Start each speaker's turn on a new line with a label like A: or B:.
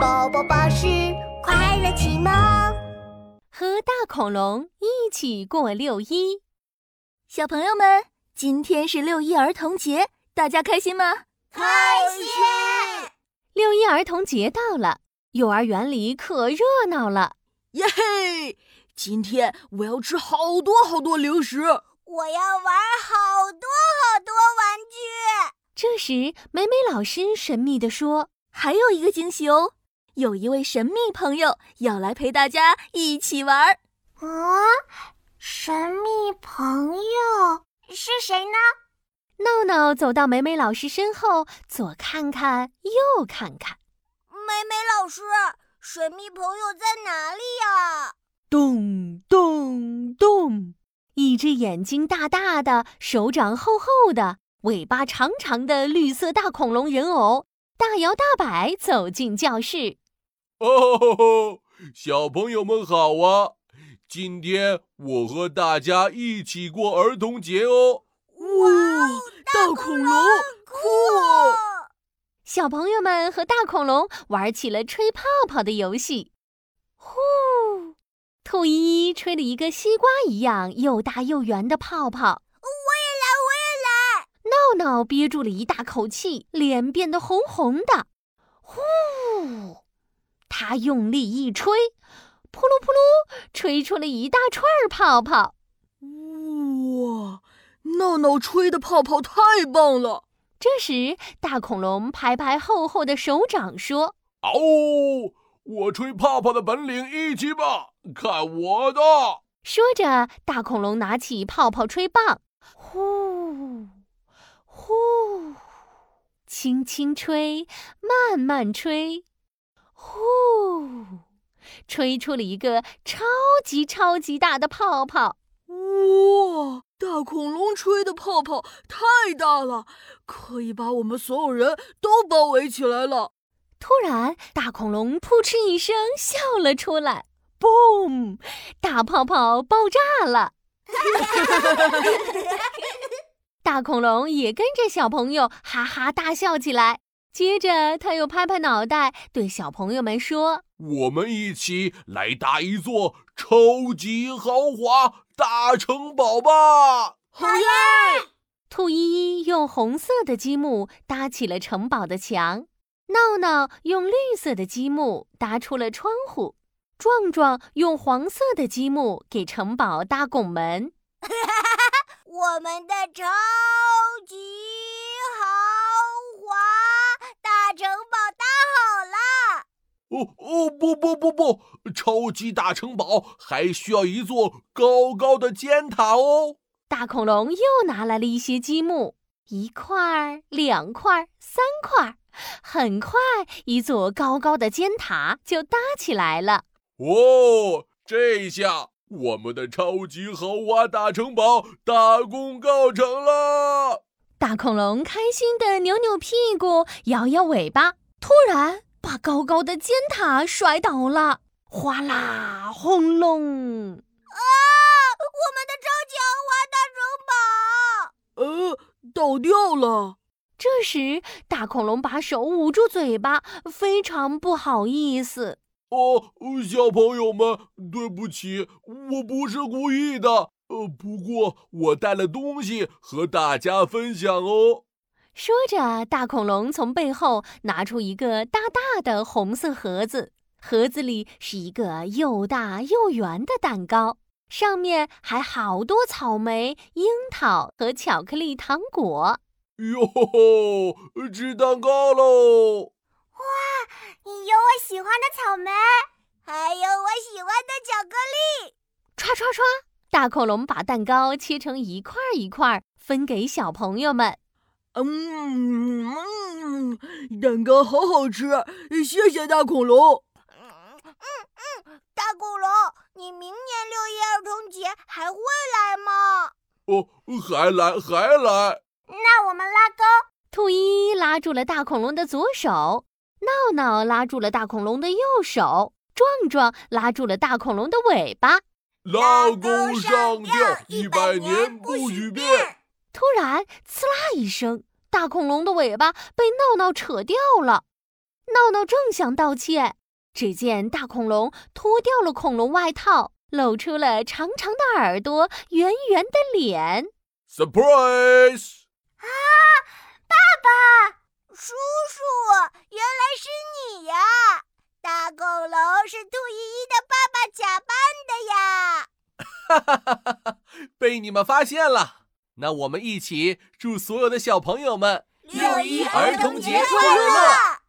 A: 宝宝巴士快乐启蒙，
B: 和大恐龙一起过六一。
C: 小朋友们，今天是六一儿童节，大家开心吗？
A: 开心！
B: 六一儿童节到了，幼儿园里可热闹了。
D: 耶嘿！今天我要吃好多好多零食，
A: 我要玩好多好多玩具。
B: 这时，美美老师神秘地说：“
C: 还有一个惊喜哦，有一位神秘朋友要来陪大家一起玩儿。”
A: 啊，神秘朋友是谁呢？
B: 闹闹走到美美老师身后，左看看，右看看。
A: 美美老师，神秘朋友在哪里呀？
B: 咚咚咚！一只眼睛大大的、手掌厚厚的、尾巴长长的绿色大恐龙人偶，大摇大摆走进教室。
E: 哦，小朋友们好啊！今天我和大家一起过儿童节哦。
D: 哇，大恐龙，酷哦！
B: 小朋友们和大恐龙玩起了吹泡泡的游戏。呼！兔依依吹了一个西瓜一样又大又圆的泡泡。
A: 我也来，我也来！
B: 闹闹憋住了一大口气，脸变得红红的。呼！他用力一吹，扑噜扑噜，吹出了一大串泡泡。
D: 哇，闹闹吹的泡泡太棒了！
B: 这时，大恐龙拍拍厚厚的手掌说：“
E: 哦，我吹泡泡的本领一级棒，看我的！”
B: 说着，大恐龙拿起泡泡吹棒，呼呼，轻轻吹，慢慢吹，呼，吹出了一个超级超级大的泡泡。
D: 哇，大恐龙吹的泡泡太大了，可以把我们所有人都包围起来了。
B: 突然，大恐龙扑哧一声笑了出来，，boom！！大泡泡爆炸了。大恐龙也跟着小朋友哈哈大笑起来。接着，他又拍拍脑袋，对小朋友们说：“
E: 我们一起来搭一座超级豪华大城堡吧！”
A: 好耶！
B: 兔依依用红色的积木搭起了城堡的墙，闹闹用绿色的积木搭出了窗户，壮壮用黄色的积木给城堡搭拱门。
A: 我们的超级豪华大城堡搭好了！
E: 哦哦不不不不，超级大城堡还需要一座高高的尖塔哦！
B: 大恐龙又拿来了一些积木，一块、两块、三块，很快，一座高高的尖塔就搭起来了。
E: 哦，这下我们的超级豪华大城堡大功告成了！
B: 大恐龙开心的扭扭屁股，摇摇尾巴，突然把高高的尖塔摔倒了，哗啦轰隆！
A: 啊，我们的超级豪华大城堡，
D: 呃，倒掉了。
B: 这时，大恐龙把手捂住嘴巴，非常不好意思。
E: 哦，小朋友们，对不起，我不是故意的。呃，不过我带了东西和大家分享哦。
B: 说着，大恐龙从背后拿出一个大大的红色盒子，盒子里是一个又大又圆的蛋糕，上面还好多草莓、樱桃和巧克力糖果。
E: 哟吼，吃蛋糕喽！
A: 哇，有我喜欢的草莓，还有我喜欢的巧克力。
B: 唰唰唰，大恐龙把蛋糕切成一块一块，分给小朋友们。
D: 嗯嗯，蛋糕好好吃，谢谢大恐龙。
A: 嗯嗯嗯，大恐龙，你明年六一儿童节还会来吗？
E: 哦，还来还来。
A: 那我们拉钩。
B: 兔依依拉住了大恐龙的左手，闹闹拉住了大恐龙的右手，壮壮拉住了大恐龙的尾巴。
E: 拉钩上吊，一百年不许变。
B: 突然，刺啦一声，大恐龙的尾巴被闹闹扯掉了。闹闹正想道歉，只见大恐龙脱掉了恐龙外套，露出了长长的耳朵、圆圆的脸。
F: Surprise！
A: 啊，爸爸，叔叔，原来是你呀！大恐龙是兔依依的爸爸假扮的呀！
E: 哈哈哈哈哈！被你们发现了，那我们一起祝所有的小朋友们
A: 六
E: 一儿童节
A: 快
E: 乐！